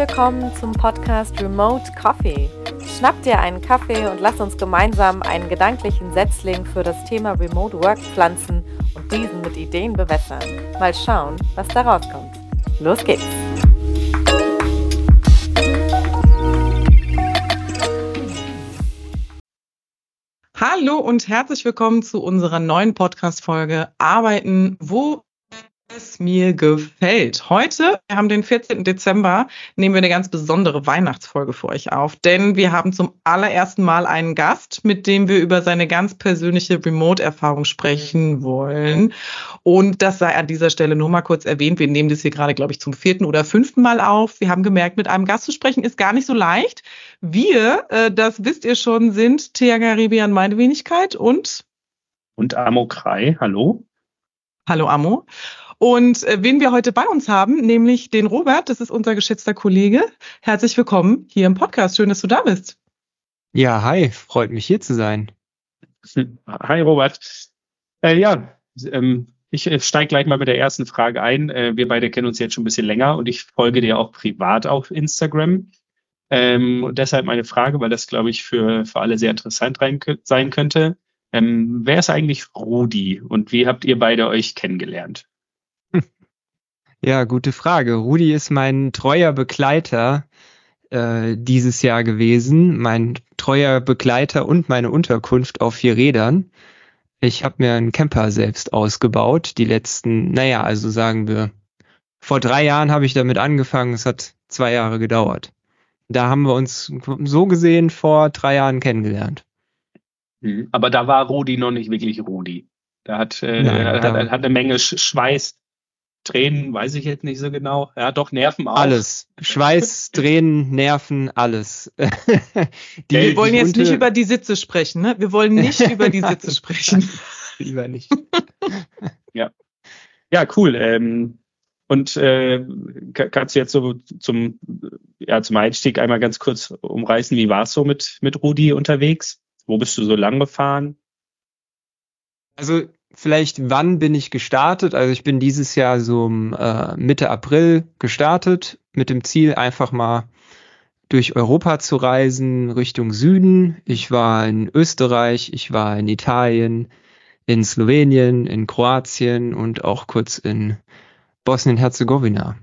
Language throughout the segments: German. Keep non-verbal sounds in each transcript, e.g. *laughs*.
willkommen zum Podcast Remote Coffee. Schnapp dir einen Kaffee und lass uns gemeinsam einen gedanklichen Setzling für das Thema Remote Work pflanzen und diesen mit Ideen bewässern. Mal schauen, was da rauskommt. Los geht's! Hallo und herzlich willkommen zu unserer neuen Podcast-Folge Arbeiten, wo es mir gefällt. Heute, wir haben den 14. Dezember, nehmen wir eine ganz besondere Weihnachtsfolge für euch auf, denn wir haben zum allerersten Mal einen Gast, mit dem wir über seine ganz persönliche Remote-Erfahrung sprechen wollen. Und das sei an dieser Stelle nur mal kurz erwähnt. Wir nehmen das hier gerade, glaube ich, zum vierten oder fünften Mal auf. Wir haben gemerkt, mit einem Gast zu sprechen ist gar nicht so leicht. Wir, äh, das wisst ihr schon, sind Thea Garibian, meine Wenigkeit und und Amo Krei. Hallo. Hallo Amo. Und äh, wen wir heute bei uns haben, nämlich den Robert, das ist unser geschätzter Kollege. Herzlich willkommen hier im Podcast. Schön, dass du da bist. Ja, hi, freut mich hier zu sein. Hi Robert. Äh, ja, ähm, ich äh, steige gleich mal mit der ersten Frage ein. Äh, wir beide kennen uns jetzt schon ein bisschen länger und ich folge dir auch privat auf Instagram. Ähm, und deshalb meine Frage, weil das, glaube ich, für, für alle sehr interessant rein, sein könnte. Ähm, wer ist eigentlich Rudi und wie habt ihr beide euch kennengelernt? Ja, gute Frage. Rudi ist mein treuer Begleiter äh, dieses Jahr gewesen, mein treuer Begleiter und meine Unterkunft auf vier Rädern. Ich habe mir einen Camper selbst ausgebaut, die letzten, naja, also sagen wir, vor drei Jahren habe ich damit angefangen, es hat zwei Jahre gedauert. Da haben wir uns so gesehen vor drei Jahren kennengelernt. Mhm. Aber da war Rudi noch nicht wirklich Rudi. Da hat, äh, Nein, hat, da hat eine Menge Schweiß Tränen, weiß ich jetzt nicht so genau. Ja, doch, Nerven auch. Alles. Schweiß, *laughs* Tränen, Nerven, alles. *laughs* die, wir wollen jetzt nicht über die Sitze sprechen, ne? Wir wollen nicht über die Sitze sprechen. *laughs* Lieber nicht. ja. Ja, cool. Ähm, und äh, kannst du jetzt so zum, ja, zum Einstieg einmal ganz kurz umreißen, wie war es so mit, mit Rudi unterwegs? Wo bist du so lang gefahren? Also vielleicht, wann bin ich gestartet? Also ich bin dieses Jahr so äh, Mitte April gestartet mit dem Ziel, einfach mal durch Europa zu reisen, Richtung Süden. Ich war in Österreich, ich war in Italien, in Slowenien, in Kroatien und auch kurz in Bosnien-Herzegowina.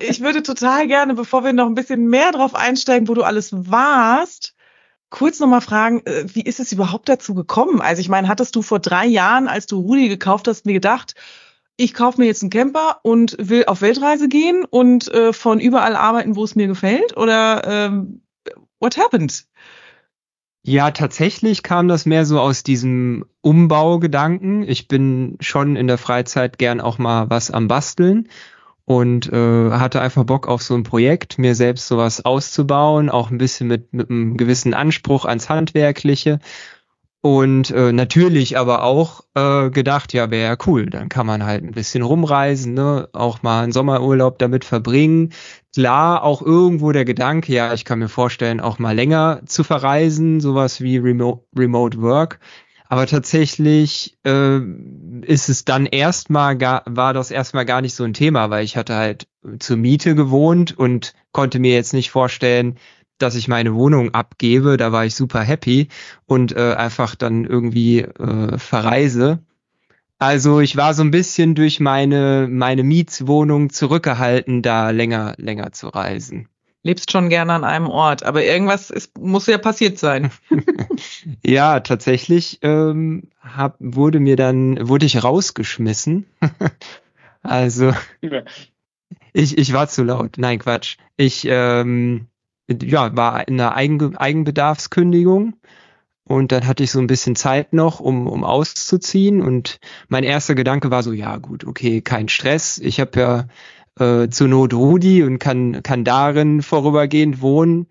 Ich würde total gerne, bevor wir noch ein bisschen mehr drauf einsteigen, wo du alles warst, kurz nochmal fragen, äh, wie ist es überhaupt dazu gekommen? Also ich meine, hattest du vor drei Jahren, als du Rudi gekauft hast, mir gedacht, ich kaufe mir jetzt einen Camper und will auf Weltreise gehen und äh, von überall arbeiten, wo es mir gefällt? Oder ähm, what happened? Ja, tatsächlich kam das mehr so aus diesem Umbaugedanken. Ich bin schon in der Freizeit gern auch mal was am Basteln und äh, hatte einfach Bock auf so ein Projekt, mir selbst sowas auszubauen, auch ein bisschen mit, mit einem gewissen Anspruch ans Handwerkliche. Und äh, natürlich aber auch äh, gedacht, ja, wäre ja cool, dann kann man halt ein bisschen rumreisen, ne? auch mal einen Sommerurlaub damit verbringen. Klar, auch irgendwo der Gedanke, ja, ich kann mir vorstellen, auch mal länger zu verreisen, sowas wie Remote, Remote Work. Aber tatsächlich äh, ist es dann erstmal gar, war das erstmal gar nicht so ein Thema, weil ich hatte halt zur Miete gewohnt und konnte mir jetzt nicht vorstellen, dass ich meine Wohnung abgebe. Da war ich super happy und äh, einfach dann irgendwie äh, verreise. Also ich war so ein bisschen durch meine meine Mietswohnung zurückgehalten, da länger länger zu reisen lebst schon gerne an einem Ort, aber irgendwas ist, muss ja passiert sein. *laughs* *laughs* ja, tatsächlich ähm, hab, wurde mir dann, wurde ich rausgeschmissen. *laughs* also ich, ich war zu laut. Nein, Quatsch. Ich ähm, ja, war in einer Eigen, Eigenbedarfskündigung und dann hatte ich so ein bisschen Zeit noch, um, um auszuziehen. Und mein erster Gedanke war so, ja gut, okay, kein Stress. Ich habe ja äh, zur Not Rudi und kann, kann darin vorübergehend wohnen.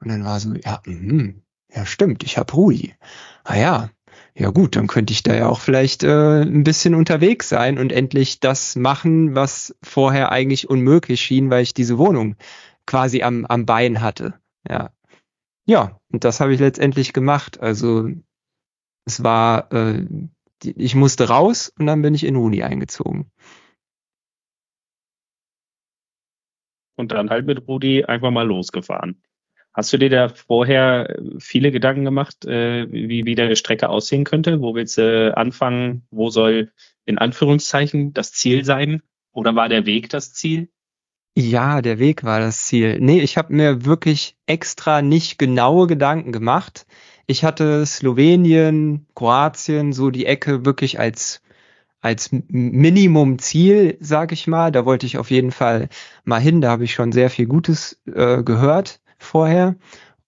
Und dann war so, ja, mh, ja stimmt, ich hab Rudi. Ah ja, ja gut, dann könnte ich da ja auch vielleicht äh, ein bisschen unterwegs sein und endlich das machen, was vorher eigentlich unmöglich schien, weil ich diese Wohnung quasi am, am Bein hatte. Ja. Ja, und das habe ich letztendlich gemacht. Also es war, äh, ich musste raus und dann bin ich in Uni eingezogen. Und dann halt mit Rudi einfach mal losgefahren. Hast du dir da vorher viele Gedanken gemacht, äh, wie, wie deine Strecke aussehen könnte? Wo willst du anfangen? Wo soll in Anführungszeichen das Ziel sein? Oder war der Weg das Ziel? Ja, der Weg war das Ziel. Nee, ich habe mir wirklich extra nicht genaue Gedanken gemacht. Ich hatte Slowenien, Kroatien, so die Ecke wirklich als als Minimum-Ziel, sag ich mal. Da wollte ich auf jeden Fall mal hin. Da habe ich schon sehr viel Gutes äh, gehört vorher.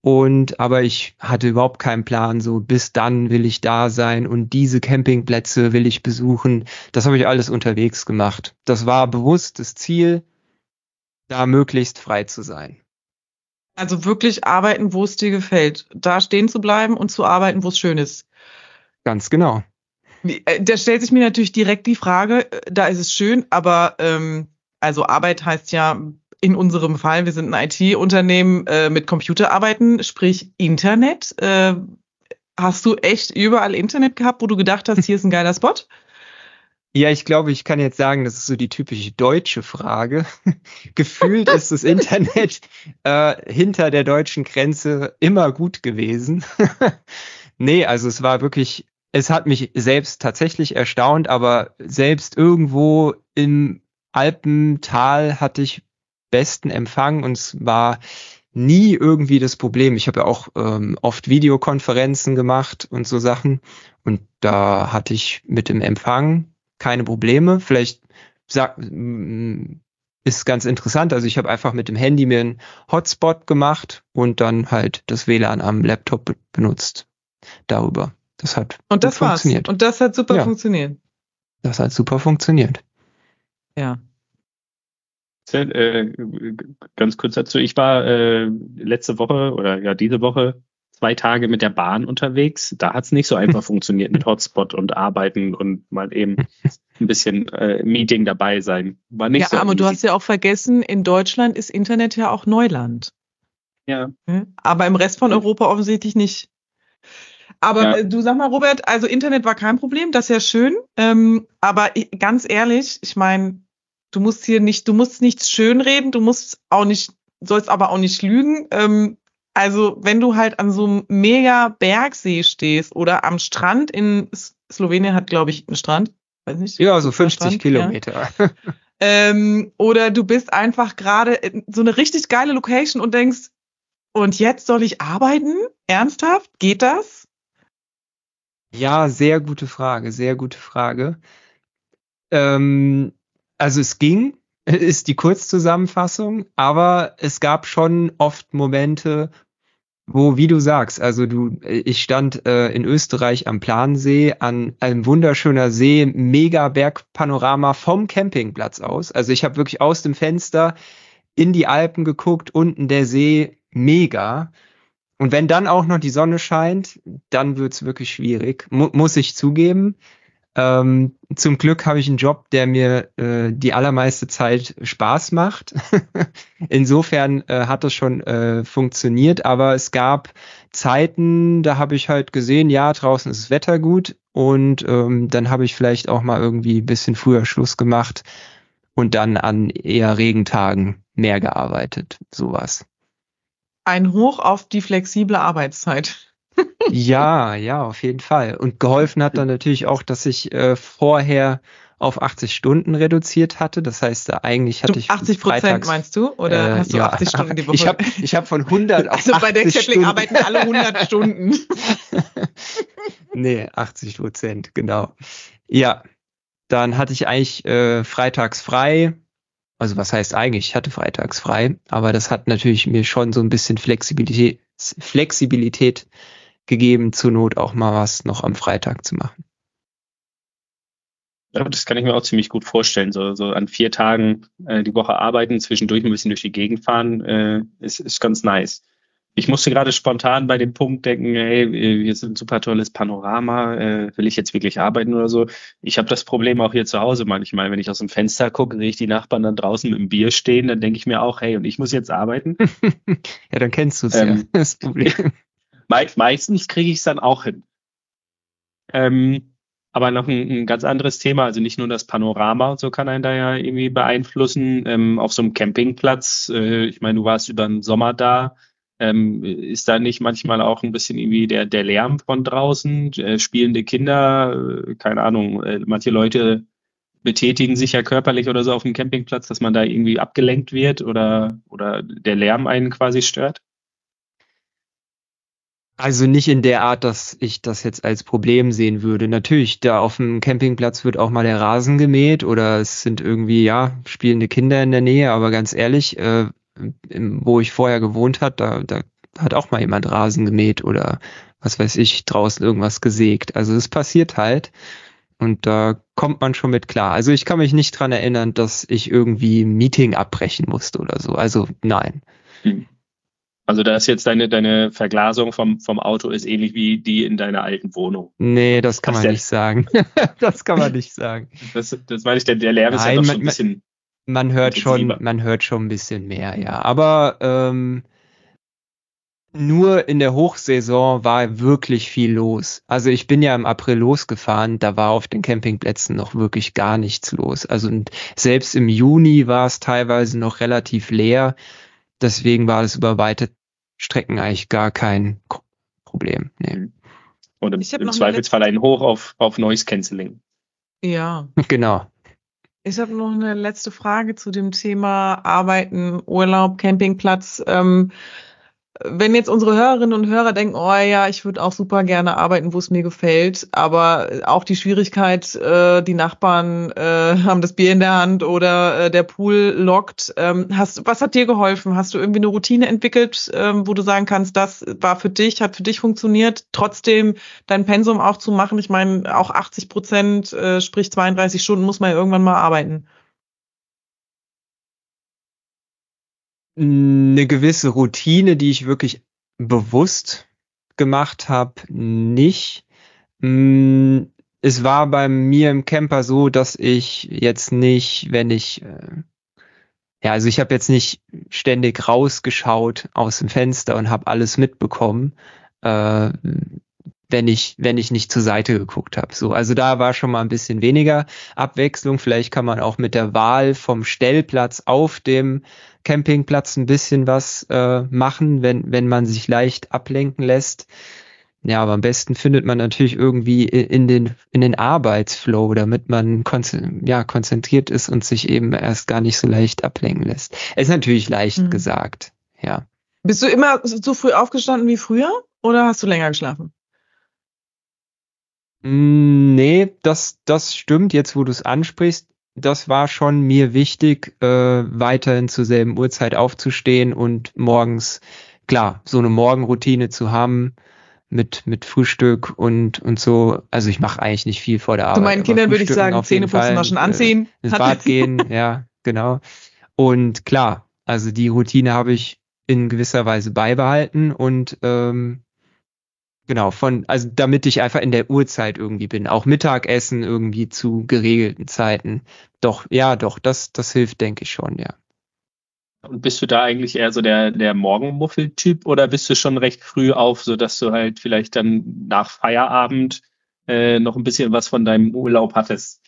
Und aber ich hatte überhaupt keinen Plan, so bis dann will ich da sein und diese Campingplätze will ich besuchen. Das habe ich alles unterwegs gemacht. Das war bewusst das Ziel, da möglichst frei zu sein. Also wirklich arbeiten, wo es dir gefällt. Da stehen zu bleiben und zu arbeiten, wo es schön ist. Ganz genau. Äh, da stellt sich mir natürlich direkt die Frage, äh, da ist es schön, aber ähm, also Arbeit heißt ja in unserem Fall, wir sind ein IT-Unternehmen äh, mit Computer arbeiten, sprich Internet. Äh, hast du echt überall Internet gehabt, wo du gedacht hast, hier ist ein geiler *laughs* Spot? Ja, ich glaube, ich kann jetzt sagen, das ist so die typische deutsche Frage. *laughs* Gefühlt ist das Internet *laughs* äh, hinter der deutschen Grenze immer gut gewesen. nee, also es war wirklich, es hat mich selbst tatsächlich erstaunt, aber selbst irgendwo im Alpental hatte ich besten Empfang und es war nie irgendwie das Problem. Ich habe ja auch ähm, oft Videokonferenzen gemacht und so Sachen und da hatte ich mit dem Empfang keine Probleme. Vielleicht sag, mm, ist ganz interessant. Also ich habe einfach mit dem Handy mir einen Hotspot gemacht und dann halt das WLAN am Laptop benutzt darüber. Das hat und das funktioniert. War's. Und das hat super ja. funktioniert. Das hat super funktioniert. Ja. Äh, ganz kurz dazu. Ich war äh, letzte Woche oder ja diese Woche zwei Tage mit der Bahn unterwegs. Da hat es nicht so einfach *laughs* funktioniert mit Hotspot und Arbeiten und mal eben *laughs* ein bisschen äh, Meeting dabei sein. War nicht ja, so aber easy. du hast ja auch vergessen, in Deutschland ist Internet ja auch Neuland. Ja. Hm? Aber im Rest von Europa offensichtlich nicht. Aber ja. du sag mal, Robert, also Internet war kein Problem, das ist ja schön. Ähm, aber ganz ehrlich, ich meine, du musst hier nicht, du musst nichts schönreden, du musst auch nicht, sollst aber auch nicht lügen. Ähm, also, wenn du halt an so einem mega Bergsee stehst oder am Strand in Slowenien hat, glaube ich, einen Strand. Weiß nicht. Ja, so 50 Strand, Kilometer. Ja. *laughs* ähm, oder du bist einfach gerade so eine richtig geile Location und denkst, und jetzt soll ich arbeiten? Ernsthaft? Geht das? Ja, sehr gute Frage, sehr gute Frage. Ähm, also es ging, *laughs* ist die Kurzzusammenfassung, aber es gab schon oft Momente, wo, wie du sagst, also du, ich stand äh, in Österreich am Plansee an einem wunderschöner See, mega Bergpanorama vom Campingplatz aus. Also ich habe wirklich aus dem Fenster in die Alpen geguckt, unten der See, mega. Und wenn dann auch noch die Sonne scheint, dann wird's wirklich schwierig, Mu muss ich zugeben. Ähm, zum Glück habe ich einen Job, der mir äh, die allermeiste Zeit Spaß macht. *laughs* Insofern äh, hat das schon äh, funktioniert, aber es gab Zeiten, da habe ich halt gesehen, ja, draußen ist das Wetter gut und ähm, dann habe ich vielleicht auch mal irgendwie ein bisschen früher Schluss gemacht und dann an eher Regentagen mehr gearbeitet, sowas. Ein Hoch auf die flexible Arbeitszeit *laughs* ja, ja, auf jeden Fall. Und geholfen hat dann natürlich auch, dass ich äh, vorher auf 80 Stunden reduziert hatte. Das heißt, da eigentlich hatte ich 80 Prozent meinst du? Oder äh, hast du ja, 80 Stunden die *laughs* Woche? Ich habe ich hab von 100 auf Also bei der Kepling arbeiten alle 100 Stunden. *laughs* nee, 80 Prozent, genau. Ja, dann hatte ich eigentlich äh, freitags frei. Also was heißt eigentlich? Ich hatte freitags frei, aber das hat natürlich mir schon so ein bisschen Flexibilität, Flexibilität gegeben, zur Not auch mal was noch am Freitag zu machen. Ja, das kann ich mir auch ziemlich gut vorstellen. So, so an vier Tagen äh, die Woche arbeiten, zwischendurch ein bisschen durch die Gegend fahren, äh, ist, ist ganz nice. Ich musste gerade spontan bei dem Punkt denken, hey, hier ist ein super tolles Panorama, äh, will ich jetzt wirklich arbeiten oder so? Ich habe das Problem auch hier zu Hause manchmal, wenn ich aus dem Fenster gucke, sehe ich die Nachbarn dann draußen mit dem Bier stehen, dann denke ich mir auch, hey, und ich muss jetzt arbeiten. *laughs* ja, dann kennst du es ähm, ja, *laughs* das Problem. *laughs* Me meistens kriege ich es dann auch hin. Ähm, Aber noch ein, ein, ganz anderes Thema, also nicht nur das Panorama und so kann einen da ja irgendwie beeinflussen. Ähm, auf so einem Campingplatz, äh, ich meine, du warst über den Sommer da, ähm, ist da nicht manchmal auch ein bisschen irgendwie der, der Lärm von draußen, äh, spielende Kinder, äh, keine Ahnung, äh, manche Leute betätigen sich ja körperlich oder so auf dem Campingplatz, dass man da irgendwie abgelenkt wird oder, oder der Lärm einen quasi stört? Also nicht in der Art, dass ich das jetzt als Problem sehen würde. Natürlich, da auf dem Campingplatz wird auch mal der Rasen gemäht oder es sind irgendwie, ja, spielende Kinder in der Nähe, aber ganz ehrlich, äh, wo ich vorher gewohnt hat, da, da hat auch mal jemand Rasen gemäht oder was weiß ich, draußen irgendwas gesägt. Also es passiert halt und da kommt man schon mit klar. Also ich kann mich nicht dran erinnern, dass ich irgendwie ein Meeting abbrechen musste oder so. Also nein. Hm. Also da ist jetzt deine, deine Verglasung vom, vom Auto ist ähnlich wie die in deiner alten Wohnung. Nee, das kann das man nicht sagen. *laughs* das kann man nicht sagen. Das, das meine ich, der, der Lärm ist ja doch schon ein bisschen. Man hört schon, man hört schon ein bisschen mehr, ja. Aber ähm, nur in der Hochsaison war wirklich viel los. Also ich bin ja im April losgefahren, da war auf den Campingplätzen noch wirklich gar nichts los. Also selbst im Juni war es teilweise noch relativ leer. Deswegen war das über weite Strecken eigentlich gar kein Problem. Nee. Und im, im Zweifelsfall ein Hoch auf, auf Noise Cancelling. Ja. *laughs* Genau. Ich habe noch eine letzte Frage zu dem Thema Arbeiten, Urlaub, Campingplatz. Ähm, wenn jetzt unsere Hörerinnen und Hörer denken, oh ja, ich würde auch super gerne arbeiten, wo es mir gefällt, aber auch die Schwierigkeit, äh, die Nachbarn äh, haben das Bier in der Hand oder äh, der Pool lockt. Ähm, hast, was hat dir geholfen? Hast du irgendwie eine Routine entwickelt, ähm, wo du sagen kannst, das war für dich, hat für dich funktioniert, trotzdem dein Pensum auch zu machen? Ich meine, auch 80 Prozent, äh, sprich 32 Stunden muss man ja irgendwann mal arbeiten. Eine gewisse Routine, die ich wirklich bewusst gemacht habe, nicht. Mm, es war bei mir im Camper so, dass ich jetzt nicht, wenn ich, äh, ja, also ich habe jetzt nicht ständig rausgeschaut aus dem Fenster und habe alles mitbekommen, äh, wenn ich, wenn ich nicht zur Seite geguckt habe. So, also da war schon mal ein bisschen weniger Abwechslung. Vielleicht kann man auch mit der Wahl vom Stellplatz auf dem Campingplatz ein bisschen was äh, machen, wenn, wenn man sich leicht ablenken lässt. Ja, aber am besten findet man natürlich irgendwie in den, in den Arbeitsflow, damit man konzen ja, konzentriert ist und sich eben erst gar nicht so leicht ablenken lässt. ist natürlich leicht mhm. gesagt, ja. Bist du immer so früh aufgestanden wie früher oder hast du länger geschlafen? Mm, nee, das, das stimmt, jetzt wo du es ansprichst das war schon mir wichtig, äh, weiterhin zur selben Uhrzeit aufzustehen und morgens, klar, so eine Morgenroutine zu haben mit, mit Frühstück und, und so. Also ich mache eigentlich nicht viel vor der Arbeit. Zu meinen Kindern würde ich sagen, Zähne putzen, waschen, anziehen. Äh, ins Bad *laughs* gehen, ja, genau. Und klar, also die Routine habe ich in gewisser Weise beibehalten und ähm, Genau, von, also damit ich einfach in der Uhrzeit irgendwie bin. Auch Mittagessen irgendwie zu geregelten Zeiten. Doch, ja, doch, das, das hilft, denke ich schon, ja. Und bist du da eigentlich eher so der, der Morgenmuffel-Typ oder bist du schon recht früh auf, sodass du halt vielleicht dann nach Feierabend äh, noch ein bisschen was von deinem Urlaub hattest?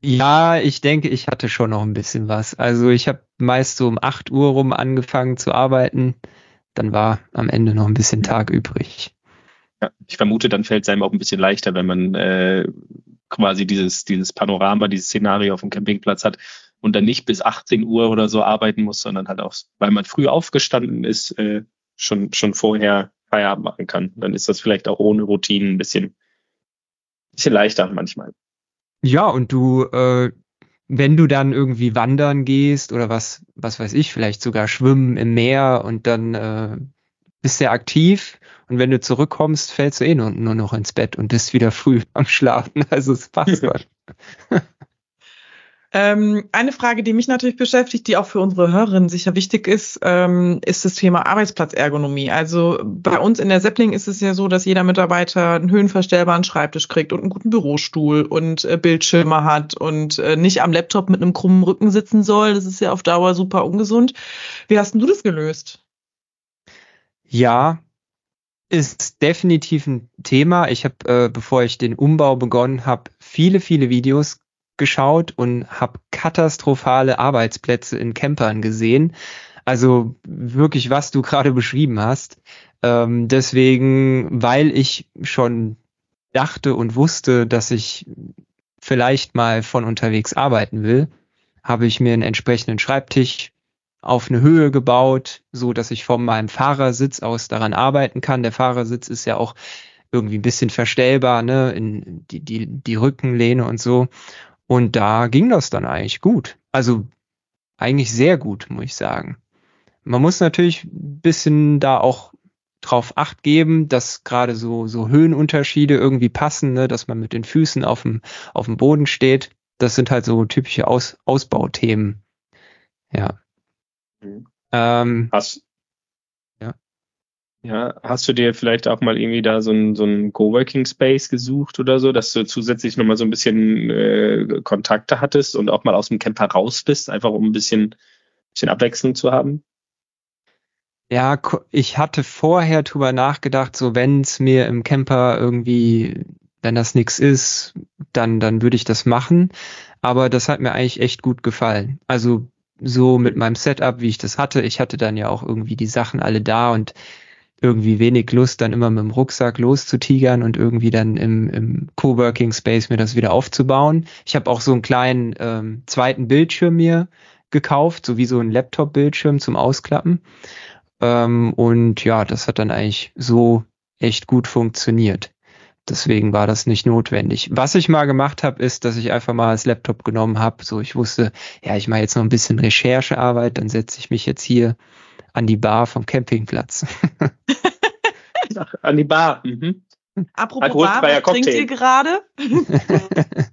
Ja, ich denke, ich hatte schon noch ein bisschen was. Also ich habe meist so um 8 Uhr rum angefangen zu arbeiten dann war am Ende noch ein bisschen Tag übrig. Ja, ich vermute, dann fällt es einem auch ein bisschen leichter, wenn man äh, quasi dieses, dieses Panorama, dieses Szenario auf dem Campingplatz hat und dann nicht bis 18 Uhr oder so arbeiten muss, sondern halt auch, weil man früh aufgestanden ist, äh, schon, schon vorher Feierabend machen kann. Dann ist das vielleicht auch ohne Routinen ein bisschen, bisschen leichter manchmal. Ja, und du, äh, wenn du dann irgendwie wandern gehst oder was, was weiß ich, vielleicht sogar schwimmen im Meer und dann äh, bist du aktiv und wenn du zurückkommst, fällst du eh nur, nur noch ins Bett und bist wieder früh *laughs* am Schlafen. Also es passt *laughs* schon. Ähm, eine Frage, die mich natürlich beschäftigt, die auch für unsere Hörerinnen sicher wichtig ist, ähm, ist das Thema Arbeitsplatzergonomie. Also bei uns in der Seppling ist es ja so, dass jeder Mitarbeiter einen höhenverstellbaren Schreibtisch kriegt und einen guten Bürostuhl und äh, Bildschirme hat und äh, nicht am Laptop mit einem krummen Rücken sitzen soll. Das ist ja auf Dauer super ungesund. Wie hast denn du das gelöst? Ja, ist definitiv ein Thema. Ich habe, äh, bevor ich den Umbau begonnen habe, viele, viele Videos geschaut und habe katastrophale Arbeitsplätze in Campern gesehen. Also wirklich, was du gerade beschrieben hast. Ähm, deswegen, weil ich schon dachte und wusste, dass ich vielleicht mal von unterwegs arbeiten will, habe ich mir einen entsprechenden Schreibtisch auf eine Höhe gebaut, so dass ich von meinem Fahrersitz aus daran arbeiten kann. Der Fahrersitz ist ja auch irgendwie ein bisschen verstellbar, ne, in die, die, die Rückenlehne und so. Und da ging das dann eigentlich gut. Also eigentlich sehr gut, muss ich sagen. Man muss natürlich ein bisschen da auch drauf acht geben, dass gerade so, so Höhenunterschiede irgendwie passen, ne, dass man mit den Füßen auf dem, auf dem Boden steht. Das sind halt so typische Aus, Ausbauthemen. Ja. Mhm. Ähm, Hast, Ja. Ja, hast du dir vielleicht auch mal irgendwie da so ein, so ein Coworking Space gesucht oder so, dass du zusätzlich nochmal so ein bisschen äh, Kontakte hattest und auch mal aus dem Camper raus bist, einfach um ein bisschen, bisschen Abwechslung zu haben? Ja, ich hatte vorher drüber nachgedacht, so wenn es mir im Camper irgendwie, wenn das nix ist, dann, dann würde ich das machen. Aber das hat mir eigentlich echt gut gefallen. Also so mit meinem Setup, wie ich das hatte. Ich hatte dann ja auch irgendwie die Sachen alle da und irgendwie wenig Lust, dann immer mit dem Rucksack loszutigern und irgendwie dann im, im Coworking Space mir das wieder aufzubauen. Ich habe auch so einen kleinen ähm, zweiten Bildschirm mir gekauft, so wie so ein Laptop-Bildschirm zum Ausklappen. Ähm, und ja, das hat dann eigentlich so echt gut funktioniert. Deswegen war das nicht notwendig. Was ich mal gemacht habe, ist, dass ich einfach mal das Laptop genommen habe. So, ich wusste, ja, ich mache jetzt noch ein bisschen Recherchearbeit, dann setze ich mich jetzt hier an die Bar vom Campingplatz. Ach, an die Bar. Mhm. Apropos Bar, was trinkt ihr gerade? *laughs*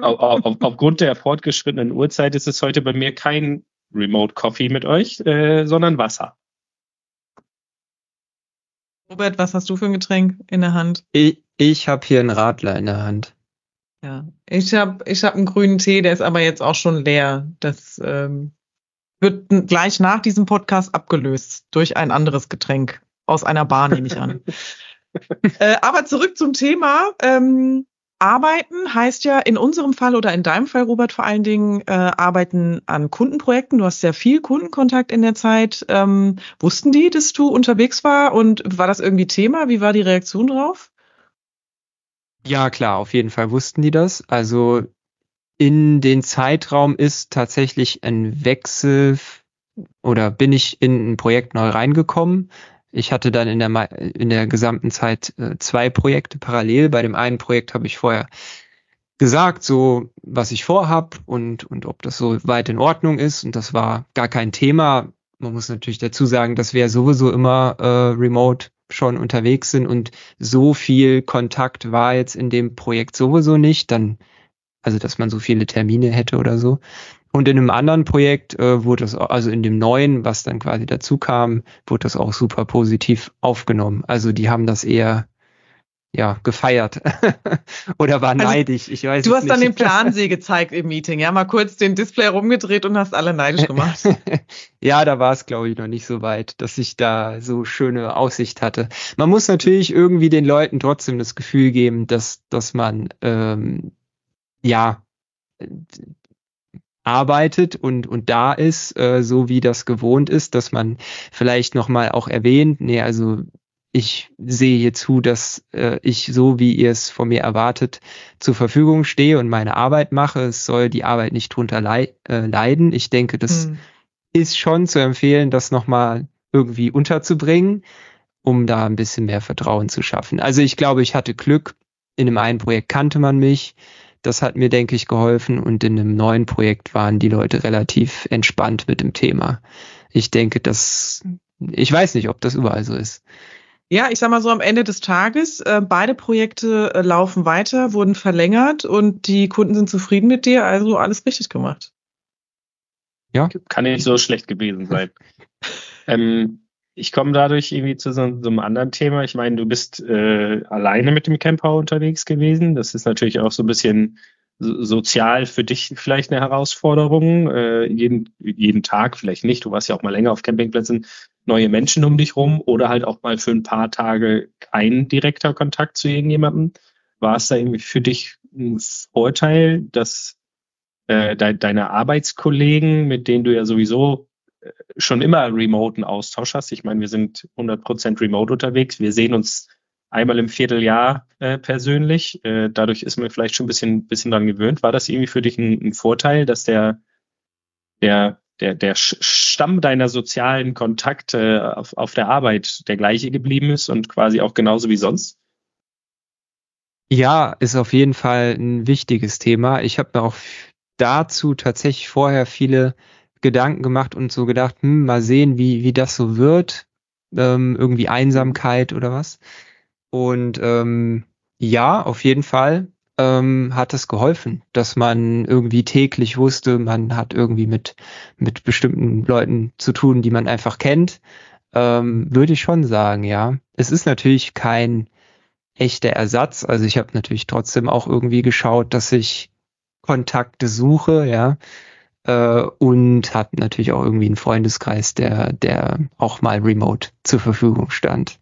Auf, auf, aufgrund der fortgeschrittenen Uhrzeit ist es heute bei mir kein Remote Coffee mit euch, äh, sondern Wasser. Robert, was hast du für ein Getränk in der Hand? ich ich habe hier einen Radler in der Hand. Ja, ich habe ich hab einen grünen Tee, der ist aber jetzt auch schon leer. Das ähm, wird gleich nach diesem Podcast abgelöst durch ein anderes Getränk aus einer Bar, nehme ich an. *laughs* äh, aber zurück zum Thema. Ähm, arbeiten heißt ja in unserem Fall oder in deinem Fall, Robert, vor allen Dingen äh, arbeiten an Kundenprojekten. Du hast sehr viel Kundenkontakt in der Zeit. Ähm, wussten die, dass du unterwegs war und war das irgendwie Thema? Wie war die Reaktion drauf? Ja, klar, auf jeden Fall wussten die das. Also in den Zeitraum ist tatsächlich ein Wechsel oder bin ich in ein Projekt neu reingekommen. Ich hatte dann in der, in der gesamten Zeit äh, zwei Projekte parallel. Bei dem einen Projekt habe ich vorher gesagt, so was ich vorhab und, und ob das so weit in Ordnung ist. Und das war gar kein Thema. Man muss natürlich dazu sagen, dass wir sowieso immer äh, remote schon unterwegs sind und so viel Kontakt war jetzt in dem Projekt sowieso nicht, dann, also dass man so viele Termine hätte oder so. Und in einem anderen Projekt äh, wurde das, also in dem neuen, was dann quasi dazu kam, wurde das auch super positiv aufgenommen. Also die haben das eher ja gefeiert *laughs* oder war Also, neidisch. Ich weiß Du hast dann den nicht. *laughs* Plansee gezeigt im Meeting, ja, mal kurz den Display rumgedreht und hast alle neidisch gemacht. *laughs* ja, da war es, glaube ich, noch nicht so weit, dass ich da so schöne Aussicht hatte. Man muss natürlich irgendwie den Leuten trotzdem das Gefühl geben, dass, dass man ähm, ja äh, arbeitet und, und da ist, äh, so wie das gewohnt ist, dass man vielleicht nochmal auch erwähnt, nee, also ich sehe hier zu, dass äh, ich so, wie ihr es von mir erwartet, zur Verfügung stehe und meine Arbeit mache. Es soll die Arbeit nicht drunter lei äh, leiden. Ich denke, das Hm. ist schon zu empfehlen, das nochmal irgendwie unterzubringen, um da ein bisschen mehr Vertrauen zu schaffen. Also ich glaube, ich hatte Glück. In dem einen Projekt kannte man mich. Das hat mir, denke ich, geholfen. Und in einem neuen Projekt waren die Leute relativ entspannt mit dem Thema. Ich denke, dass, ich weiß nicht, ob das überall so ist. Ja, ich sag mal so am Ende des Tages, äh, beide Projekte äh, laufen weiter, wurden verlängert und die Kunden sind zufrieden mit dir, also alles richtig gemacht. Kann nicht so schlecht gewesen sein. *laughs* ähm, ich komme dadurch irgendwie zu so, so einem anderen Thema. Ich meine, du bist äh, alleine mit dem Camper unterwegs gewesen. Das ist natürlich auch so ein bisschen sozial für dich vielleicht eine Herausforderung? Äh, jeden, jeden Tag vielleicht nicht. Du warst ja auch mal länger auf Campingplätzen, neue Menschen um dich rum oder halt auch mal für ein paar Tage kein direkter Kontakt zu irgendjemandem. War es da irgendwie für dich ein Vorteil, dass äh, de deine Arbeitskollegen, mit denen du ja sowieso schon immer remoten Austausch hast. Ich meine, wir sind 100% remote unterwegs. Wir sehen uns einmal im Vierteljahr äh, persönlich. Äh, dadurch ist man vielleicht schon ein bisschen, bisschen daran gewöhnt. War das irgendwie für dich ein, ein Vorteil, dass der, der, der, der Stamm deiner sozialen Kontakte auf, auf der Arbeit der gleiche geblieben ist und quasi auch genauso wie sonst? Ja, ist auf jeden Fall ein wichtiges Thema. Ich habe mir auch dazu tatsächlich vorher viele Gedanken gemacht und so gedacht, hm, mal sehen, wie, wie das so wird. Ähm, irgendwie Einsamkeit oder was. Und ähm, ja, auf jeden Fall ähm, hat es geholfen, dass man irgendwie täglich wusste, man hat irgendwie mit, mit bestimmten Leuten zu tun, die man einfach kennt. Ähm, würde ich schon sagen, ja. Es ist natürlich kein echter Ersatz. Also ich habe natürlich trotzdem auch irgendwie geschaut, dass ich Kontakte suche, ja. Äh, und habe natürlich auch irgendwie einen Freundeskreis, der, der auch mal remote zur Verfügung stand.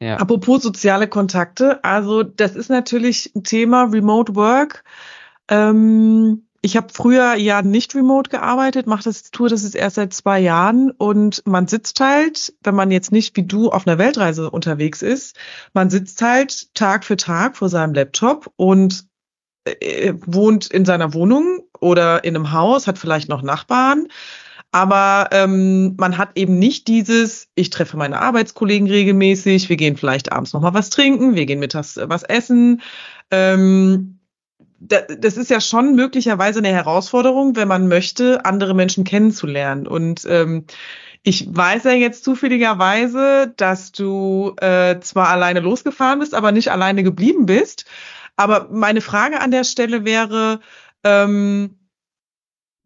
Ja. Apropos soziale Kontakte, also das ist natürlich ein Thema Remote Work. Ähm, ich habe früher ja nicht remote gearbeitet, mache das, tue das jetzt erst seit zwei Jahren und man sitzt halt, wenn man jetzt nicht wie du auf einer Weltreise unterwegs ist, man sitzt halt Tag für Tag vor seinem Laptop und äh, wohnt in seiner Wohnung oder in einem Haus, hat vielleicht noch Nachbarn, aber ähm, man hat eben nicht dieses, ich treffe meine Arbeitskollegen regelmäßig, wir gehen vielleicht abends noch mal was trinken, wir gehen mittags äh, was essen. Ähm, das ist ja schon möglicherweise eine Herausforderung, wenn man möchte, andere Menschen kennenzulernen. Und ähm, ich weiß ja jetzt zufälligerweise, dass du äh, zwar alleine losgefahren bist, aber nicht alleine geblieben bist. Aber meine Frage an der Stelle wäre, ähm,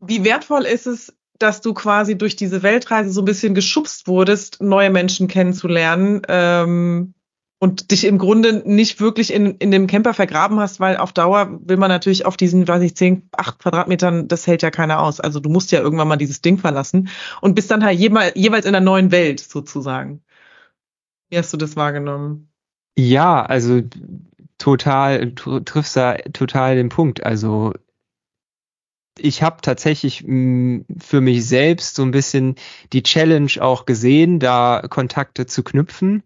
wie wertvoll ist es, dass du quasi durch diese Weltreise so ein bisschen geschubst wurdest, neue Menschen kennenzulernen ähm, und dich im Grunde nicht wirklich in, in dem Camper vergraben hast, weil auf Dauer will man natürlich auf diesen, weiß ich, zehn, acht Quadratmetern, das hält ja keiner aus. Also du musst ja irgendwann mal dieses Ding verlassen und bist dann halt jeweils, jeweils in einer neuen Welt sozusagen. Wie hast du das wahrgenommen? Ja, also total, triffst da total den Punkt. Also ich habe tatsächlich mh, mm, für mich selbst so ein bisschen die Challenge auch gesehen, da Kontakte zu knüpfen,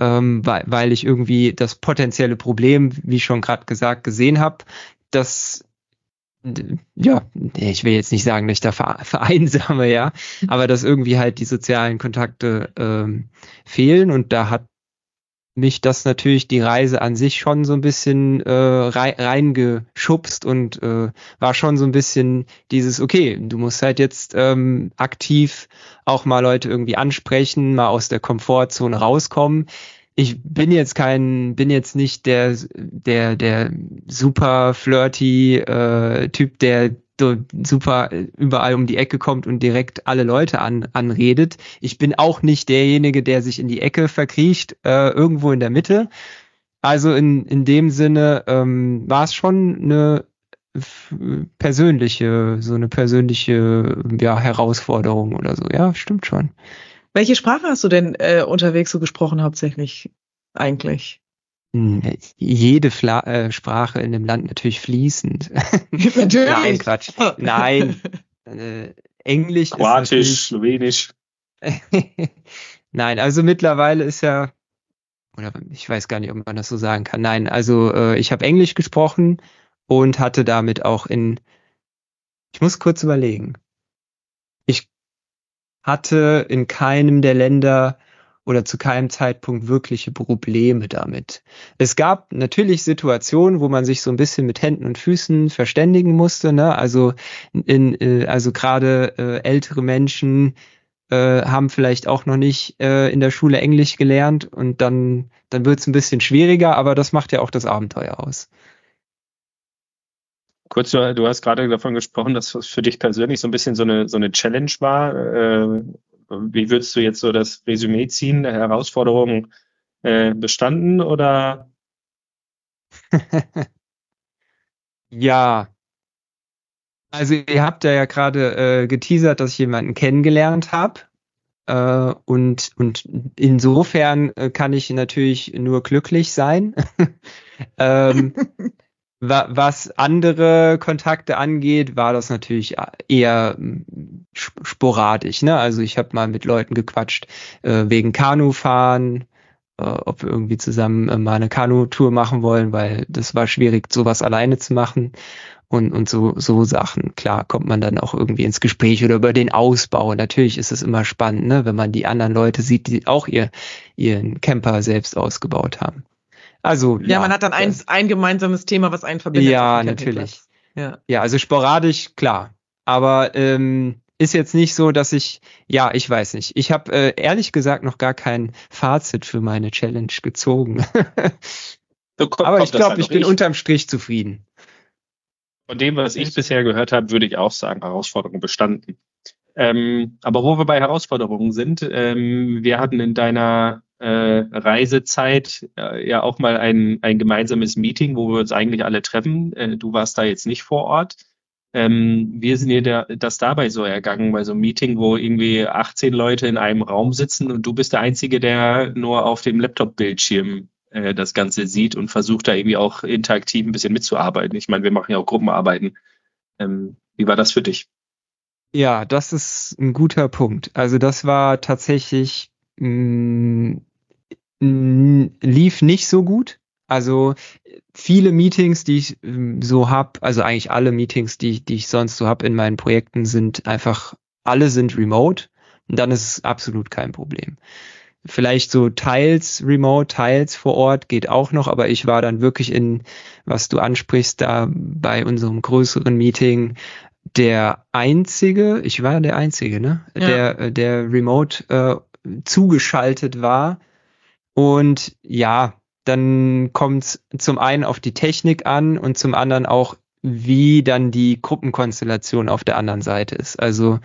ähm, weil, weil ich irgendwie das potenzielle Problem, wie schon gerade gesagt, gesehen habe, dass ja, ich will jetzt nicht sagen, dass ich da *laughs* vereinsame, ja, *laughs* aber dass irgendwie halt die sozialen Kontakte ähm, fehlen und da hat mich das natürlich die Reise an sich schon so ein bisschen äh, reingeschubst und äh, war schon so ein bisschen dieses, okay, du musst halt jetzt ähm, aktiv auch mal Leute irgendwie ansprechen, mal aus der Komfortzone rauskommen. Ich bin jetzt kein, bin jetzt nicht der, der, der super flirty äh, Typ, der super überall um die Ecke kommt und direkt alle Leute an, anredet. Ich bin auch nicht derjenige, der sich in die Ecke verkriecht, äh, irgendwo in der Mitte. Also in, in dem Sinne ähm, war es schon eine persönliche, so eine persönliche ja, Herausforderung oder so. Ja, stimmt schon. Welche Sprache hast du denn äh, unterwegs so gesprochen hauptsächlich eigentlich? Hm, jede Fla äh, Sprache in dem Land natürlich fließend. *laughs* Natürlich. Nein, Quatsch. Nein. Äh, Englisch. Kroatisch, Slowenisch. *laughs* Nein, also mittlerweile ist ja, oder ich weiß gar nicht, ob man das so sagen kann. Nein, also äh, ich habe Englisch gesprochen und hatte damit auch in, ich muss kurz überlegen. Ich hatte in keinem der Länder oder zu keinem Zeitpunkt wirkliche Probleme damit. Es gab natürlich Situationen, wo man sich so ein bisschen mit Händen und Füßen verständigen musste. Ne? Also in, äh, also gerade äh, ältere Menschen äh, haben vielleicht auch noch nicht in der Schule Englisch gelernt und dann dann wird es ein bisschen schwieriger, aber das macht ja auch das Abenteuer aus. Kurz, du hast gerade davon gesprochen, dass es für dich persönlich so ein bisschen so eine, so eine Challenge war, wie würdest du jetzt so das Resümee ziehen? Der Herausforderung äh, bestanden oder? *laughs* ja, Also ihr habt ja gerade äh, geteasert, dass ich jemanden kennengelernt habe. Äh, und, und insofern äh, kann ich natürlich nur glücklich sein. *laughs* ähm, *laughs* was andere Kontakte angeht, war das natürlich eher hm, sporadisch. Ne? Also ich habe mal mit Leuten gequatscht äh, wegen Kanufahren, äh, ob wir irgendwie zusammen äh, mal eine Kanutour machen wollen, weil das war schwierig, sowas alleine zu machen und, und so, so Sachen. Klar kommt man dann auch irgendwie ins Gespräch oder über den Ausbau. Natürlich ist es immer spannend, ne, wenn man die anderen Leute sieht, die auch ihr, ihren Camper selbst ausgebaut haben. Also ja, ja man hat dann ein, ein gemeinsames Thema, was einen verbindet. Ja, natürlich. Ja. ja, also sporadisch, klar. Aber ähm, ist jetzt nicht so, dass ich, ja, ich weiß nicht. Ich habe äh, ehrlich gesagt noch gar kein Fazit für meine Challenge gezogen. so kommt, Aber ich glaube, halt ich bin ich. unterm Strich zufrieden. Von dem, was ich bisher gehört habe, würde ich auch sagen, Herausforderungen bestanden. Ähm, aber wo wir bei Herausforderungen sind, ähm, wir hatten in deiner äh, Reisezeit äh, ja auch mal ein, ein gemeinsames Meeting, wo wir uns eigentlich alle treffen. Äh, du warst da jetzt nicht vor Ort. Ähm, wir sind dir da, das dabei so ergangen, bei so einem Meeting, wo irgendwie 18 Leute in einem Raum sitzen und du bist der Einzige, der nur auf dem Laptop-Bildschirm äh, das Ganze sieht und versucht da irgendwie auch interaktiv ein bisschen mitzuarbeiten. Ich meine, wir machen ja auch Gruppenarbeiten. Ähm, wie war das für dich? Ja, das ist ein guter Punkt. Also das war tatsächlich mh, mh, lief nicht so gut. Also viele Meetings, die ich ähm, so hab, also eigentlich alle Meetings, die, die ich sonst so hab in meinen Projekten, sind einfach, alle sind remote und dann ist es absolut kein Problem. Vielleicht so teils remote, teils vor Ort geht auch noch, aber ich war dann wirklich in, was du ansprichst, da bei unserem größeren Meeting der einzige, ich war der einzige, ne, ja. der, der remote äh, zugeschaltet war. Und ja, dann kommt es zum einen auf die Technik an und zum anderen auch, wie dann die Gruppenkonstellation auf der anderen Seite ist. Also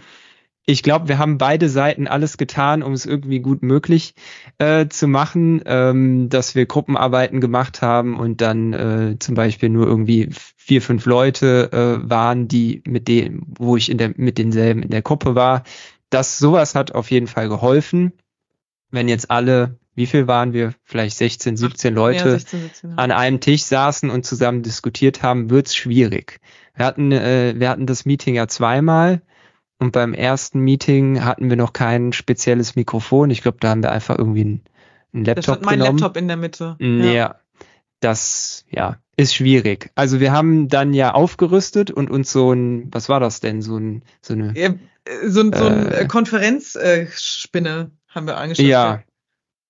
ich glaube, wir haben beide Seiten alles getan, um es irgendwie gut möglich äh, zu machen, ähm, dass wir Gruppenarbeiten gemacht haben und dann äh, zum Beispiel nur irgendwie vier, fünf Leute äh, waren, die mit denen, wo ich in der, mit denselben in der Gruppe war. Das sowas hat auf jeden Fall geholfen. Wenn jetzt alle wie viel waren wir? Vielleicht 16, 17 Leute ja, 16, 17, ja. an einem Tisch saßen und zusammen diskutiert haben, wird's schwierig. Wir hatten, äh, wir hatten das Meeting ja zweimal und beim ersten Meeting hatten wir noch kein spezielles Mikrofon. Ich glaube, da haben wir einfach irgendwie einen, einen Laptop. Da stand mein genommen. Laptop in der Mitte. Ja. ja, das ja ist schwierig. Also wir haben dann ja aufgerüstet und uns so ein, was war das denn, so ein, so eine, so, so ein äh, Konferenzspinne haben wir angeschaut. Ja,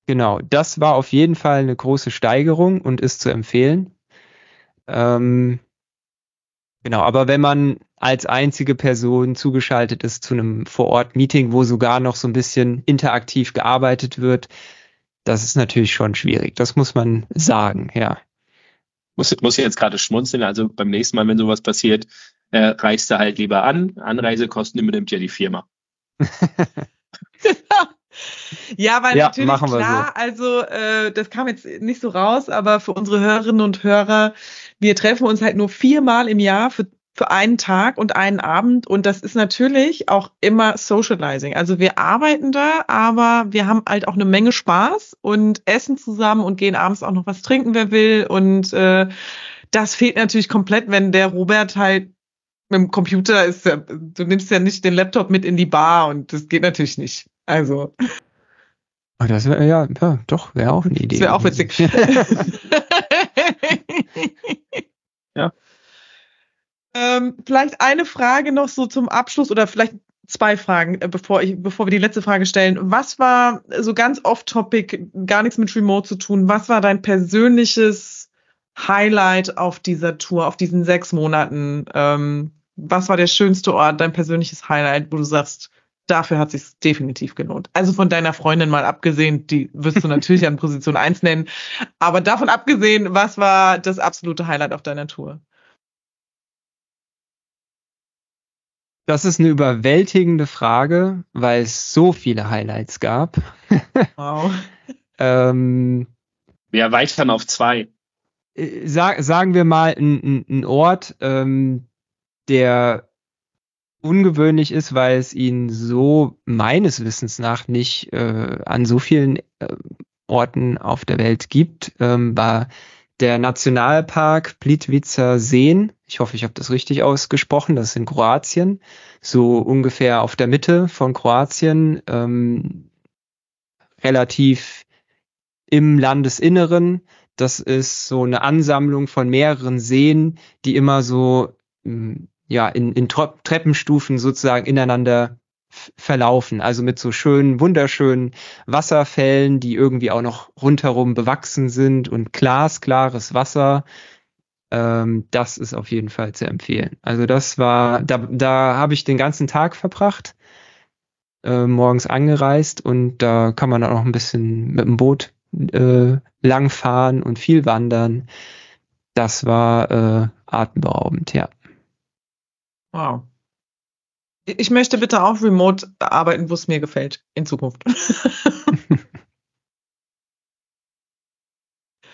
Genau, das war auf jeden Fall eine große Steigerung und ist zu empfehlen. Ähm, genau, aber wenn man als einzige Person zugeschaltet ist zu einem Vor-Ort-Meeting, wo sogar noch so ein bisschen interaktiv gearbeitet wird, das ist natürlich schon schwierig. Das muss man sagen, ja. Muss, muss jetzt gerade schmunzeln. Also beim nächsten Mal, wenn sowas passiert, äh, reist du halt lieber an. Anreisekosten übernimmt ja die Firma. *laughs* *laughs* Ja, weil ja, natürlich klar, so. also äh, das kam jetzt nicht so raus, aber für unsere Hörerinnen und Hörer, wir treffen uns halt nur viermal im Jahr für für einen Tag und einen Abend und das ist natürlich auch immer Socializing. Also wir arbeiten da, aber wir haben halt auch eine Menge Spaß und essen zusammen und gehen abends auch noch was trinken, wer will und äh, das fehlt natürlich komplett, wenn der Robert halt mit dem Computer ist, du nimmst ja nicht den Laptop mit in die Bar und das geht natürlich nicht. Also. Oh, das wäre ja, ja, doch, wäre auch eine Idee. Das wäre auch witzig. *laughs* ja. Ähm, vielleicht eine Frage noch so zum Abschluss oder vielleicht zwei Fragen, äh, bevor ich, bevor wir die letzte Frage stellen. Was war so ganz off-topic, gar nichts mit Remote zu tun? Was war dein persönliches Highlight auf dieser Tour, auf diesen sechs Monaten? Ähm, was war der schönste Ort, dein persönliches Highlight, wo du sagst, dafür hat sich definitiv gelohnt. Also von deiner Freundin mal abgesehen, die wirst du natürlich an Position 1 nennen. Aber davon abgesehen, was war das absolute Highlight auf deiner Tour? Das ist eine überwältigende Frage, weil es so viele Highlights gab. Wow. *laughs* ähm, wir erweitern auf zwei. Äh, sag, sagen wir mal ein, ein Ort, ähm, der ungewöhnlich ist, weil es ihn so meines Wissens nach nicht äh, an so vielen äh, Orten auf der Welt gibt, ähm, war der Nationalpark Plitvica Seen. Ich hoffe, ich habe das richtig ausgesprochen. Das ist in Kroatien, so ungefähr auf der Mitte von Kroatien, ähm, relativ im Landesinneren. Das ist so eine Ansammlung von mehreren Seen, die immer so hm, ja in, in Treppenstufen sozusagen ineinander verlaufen. Also mit so schönen, wunderschönen Wasserfällen, die irgendwie auch noch rundherum bewachsen sind und glasklares Wasser. Ähm, das ist auf jeden Fall zu empfehlen. Also das war, da, da habe ich den ganzen Tag verbracht, äh, morgens angereist und da kann man dann auch ein bisschen mit dem Boot äh, langfahren und viel wandern. Das war äh, atemberaubend, ja. Wow. Ich möchte bitte auch remote arbeiten, wo es mir gefällt in Zukunft. *laughs*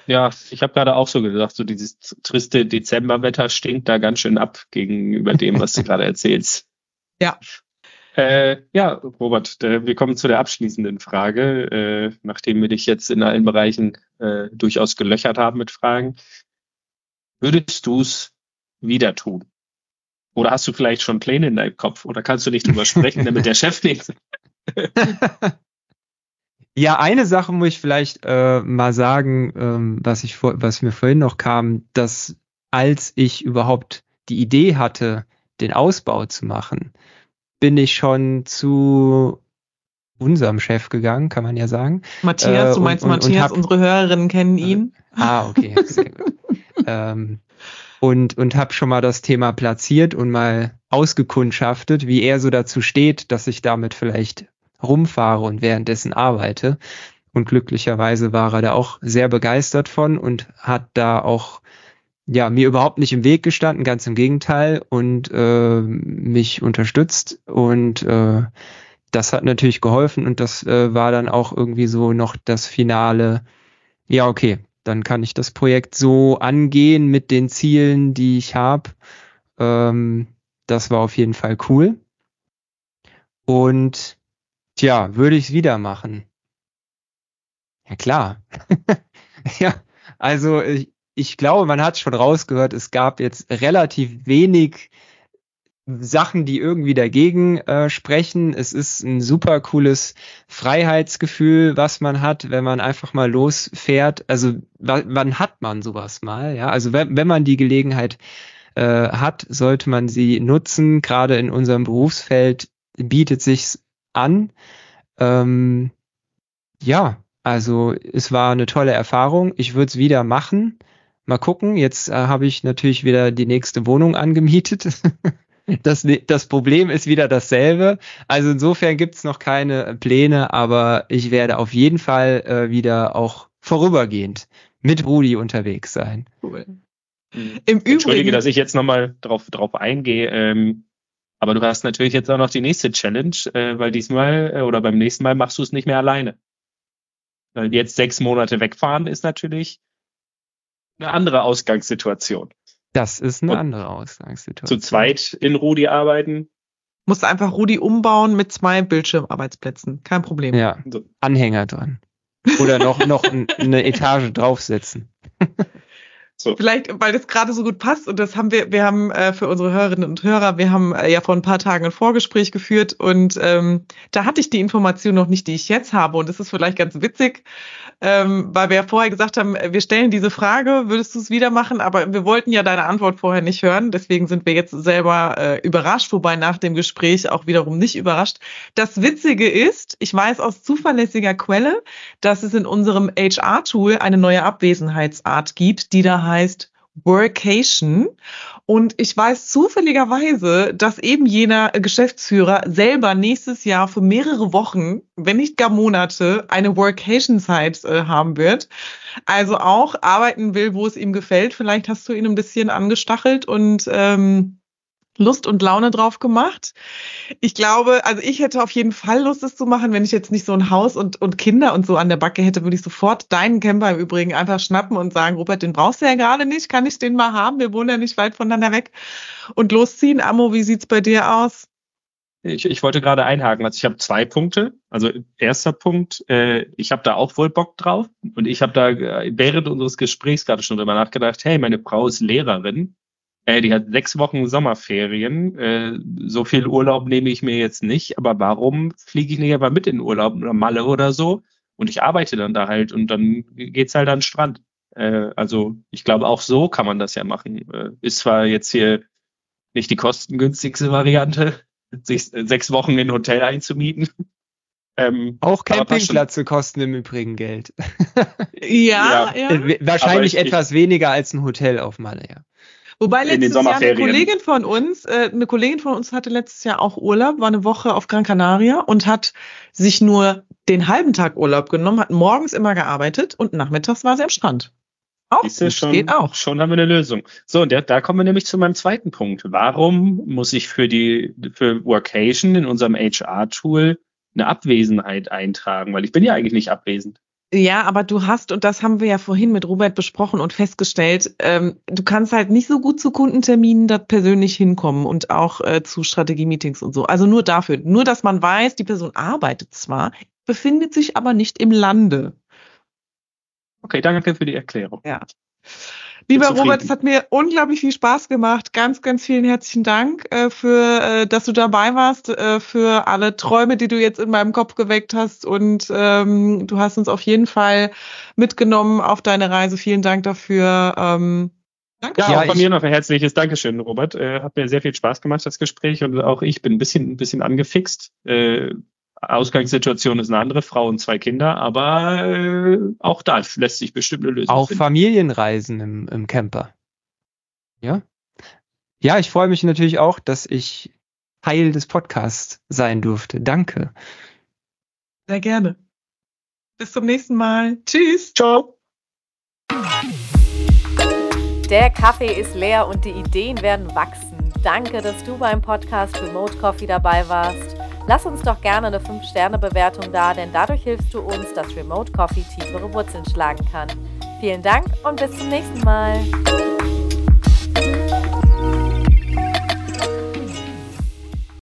ja, ich habe gerade auch so gedacht, so dieses triste Dezemberwetter stinkt da ganz schön ab gegenüber dem, was du *laughs* gerade erzählst. Ja. Äh, ja, Robert, äh, wir kommen zu der abschließenden Frage, äh, nachdem wir dich jetzt in allen Bereichen äh, durchaus gelöchert haben mit Fragen. Würdest du es wieder tun? Oder hast du vielleicht schon Pläne in deinem Kopf? Oder kannst du nicht drüber sprechen, damit der Chef nichts? *laughs* ja, eine Sache muss ich vielleicht äh, mal sagen, ähm, was ich vor, was mir vorhin noch kam, dass als ich überhaupt die Idee hatte, den Ausbau zu machen, bin ich schon zu unserem Chef gegangen, kann man ja sagen. Matthias, äh, du meinst und, und, Matthias, und hab, unsere Hörerinnen kennen ihn. ah, okay, sehr gut. *laughs* ähm, und, und habe schon mal das Thema platziert und mal ausgekundschaftet, wie er so dazu steht, dass ich damit vielleicht rumfahre und währenddessen arbeite. Und glücklicherweise war er da auch sehr begeistert von und hat da auch ja mir überhaupt nicht im Weg gestanden, ganz im Gegenteil und äh, mich unterstützt und äh, das hat natürlich geholfen und das äh, war dann auch irgendwie so noch das Finale. Ja, okay, dann kann ich das Projekt so angehen mit den Zielen, die ich habe. Ähm, das war auf jeden Fall cool. Und tja, würde ich es wieder machen? Ja klar. *laughs* ja, also ich, ich glaube, man hat schon rausgehört, es gab jetzt relativ wenig Sachen, die irgendwie dagegen äh, sprechen. Es ist ein super cooles Freiheitsgefühl, was man hat, wenn man einfach mal losfährt. Also wann hat man sowas mal? Ja, also wenn, wenn man die Gelegenheit äh, hat, sollte man sie nutzen. Gerade in unserem Berufsfeld bietet sich's an. Ähm, ja, also es war eine tolle Erfahrung. Ich würde es wieder machen. Mal gucken. Jetzt äh, habe ich natürlich wieder die nächste Wohnung angemietet. *laughs* Das, das Problem ist wieder dasselbe. Also insofern gibt's noch keine Pläne, aber ich werde auf jeden Fall äh, wieder auch vorübergehend mit Rudi unterwegs sein. Cool. Im Übrigen, Entschuldige, dass ich jetzt nochmal drauf, drauf eingehe. Ähm, aber du hast natürlich jetzt auch noch die nächste Challenge, äh, weil diesmal äh, oder beim nächsten Mal machst du es nicht mehr alleine. Weil jetzt sechs Monate wegfahren ist natürlich eine andere Ausgangssituation. Das ist eine und andere Ausgangssituation. Zu zweit in Rudi arbeiten. Musst einfach Rudi umbauen mit zwei Bildschirmarbeitsplätzen. Kein Problem. Ja, Anhänger dran. Oder noch, noch eine Etage draufsetzen. *laughs* So. Vielleicht, weil das gerade so gut passt und das haben wir, wir haben äh, für unsere Hörerinnen und Hörer, wir haben äh, ja vor ein paar Tagen ein Vorgespräch geführt und ähm, da hatte ich die Information noch nicht, die ich jetzt habe und das ist vielleicht ganz witzig, ähm, weil wir ja vorher gesagt haben, wir stellen diese Frage, würdest du es wieder machen, aber wir wollten ja deine Antwort vorher nicht hören, deswegen sind wir jetzt selber äh, überrascht, wobei nach dem Gespräch auch wiederum nicht überrascht. Das Witzige ist, ich weiß aus zuverlässiger Quelle, dass es in unserem HR-Tool eine neue Abwesenheitsart gibt, die da heißt Workation. Und ich weiß zufälligerweise, dass eben jener Geschäftsführer selber nächstes Jahr für mehrere Wochen, wenn nicht gar Monate, eine Workation-Zeit äh, haben wird. Also auch arbeiten will, wo es ihm gefällt. Vielleicht hast du ihn ein bisschen angestachelt und ähm, Lust und Laune drauf gemacht. Ich glaube, also ich hätte auf jeden Fall Lust, es zu machen. Wenn ich jetzt nicht so ein Haus und, und Kinder und so an der Backe hätte, würde ich sofort deinen Camper im Übrigen einfach schnappen und sagen, Robert, den brauchst du ja gerade nicht. Kann ich den mal haben? Wir wohnen ja nicht weit voneinander weg. Und losziehen. Amo, wie sieht's bei dir aus? ich, ich wollte gerade einhaken. Also ich habe zwei Punkte. Also erster Punkt, äh, ich habe da auch wohl Bock drauf. Und ich habe da äh, während unseres Gesprächs gerade schon drüber nachgedacht, hey, meine Frau ist Lehrerin. Äh, die hat sechs Wochen Sommerferien. Äh, so viel Urlaub nehme ich mir jetzt nicht. Aber warum fliege ich nicht einfach mit in den Urlaub oder Malle oder so? Und ich arbeite dann da halt und dann geht's halt an den Strand. Äh, also ich glaube, auch so kann man das ja machen. Äh, ist zwar jetzt hier nicht die kostengünstigste Variante, sich sechs Wochen in ein Hotel einzumieten. *laughs* Ähm, auch Campingplätze kosten im Übrigen Geld. *laughs* ja, ja. ja. Wahrscheinlich ich, etwas ich, weniger als ein Hotel auf Malle, ja. Wobei letztes Jahr eine Kollegin von uns, äh, eine Kollegin von uns hatte letztes Jahr auch Urlaub, war eine Woche auf Gran Canaria und hat sich nur den halben Tag Urlaub genommen, hat morgens immer gearbeitet und nachmittags war sie am Strand. Auch Siehste, schon, geht auch. Schon haben wir eine Lösung. So, und der, da kommen wir nämlich zu meinem zweiten Punkt. Warum muss ich für die, für Workation in unserem HR-Tool eine Abwesenheit eintragen? Weil ich bin ja eigentlich nicht abwesend. Ja, aber du hast, und das haben wir ja vorhin mit Robert besprochen und festgestellt, ähm, du kannst halt nicht so gut zu Kundenterminen da persönlich hinkommen und auch äh, zu Strategie-Meetings und so. Also nur dafür. Nur, dass man weiß, die Person arbeitet zwar, befindet sich aber nicht im Lande. Okay, danke für die Erklärung. Ja. Lieber Robert, es hat mir unglaublich viel Spaß gemacht. Ganz, ganz vielen herzlichen Dank äh, für, äh, dass du dabei warst, äh, für alle Träume, die du jetzt in meinem Kopf geweckt hast. Und ähm, du hast uns auf jeden Fall mitgenommen auf deine Reise. Vielen Dank dafür. Ähm, Danke. Ja, auch von mir noch ein herzliches Dankeschön, Robert. Äh, hat mir sehr viel Spaß gemacht, das Gespräch. Und auch ich bin ein bisschen, ein bisschen angefixt. Äh, Ausgangssituation ist eine andere, Frau und zwei Kinder, aber äh, auch da lässt sich bestimmt eine Lösung Auch finden. Familienreisen im, im Camper. Ja. Ja, ich freue mich natürlich auch, dass ich Teil des Podcasts sein durfte. Danke. Sehr gerne. Bis zum nächsten Mal. Tschüss. Ciao. Der Kaffee ist leer und die Ideen werden wachsen. Danke, dass du beim Podcast Remote Coffee dabei warst. Lass uns doch gerne eine 5-Sterne-Bewertung da, denn dadurch hilfst du uns, dass Remote Coffee tiefere Wurzeln schlagen kann. Vielen Dank und bis zum nächsten Mal.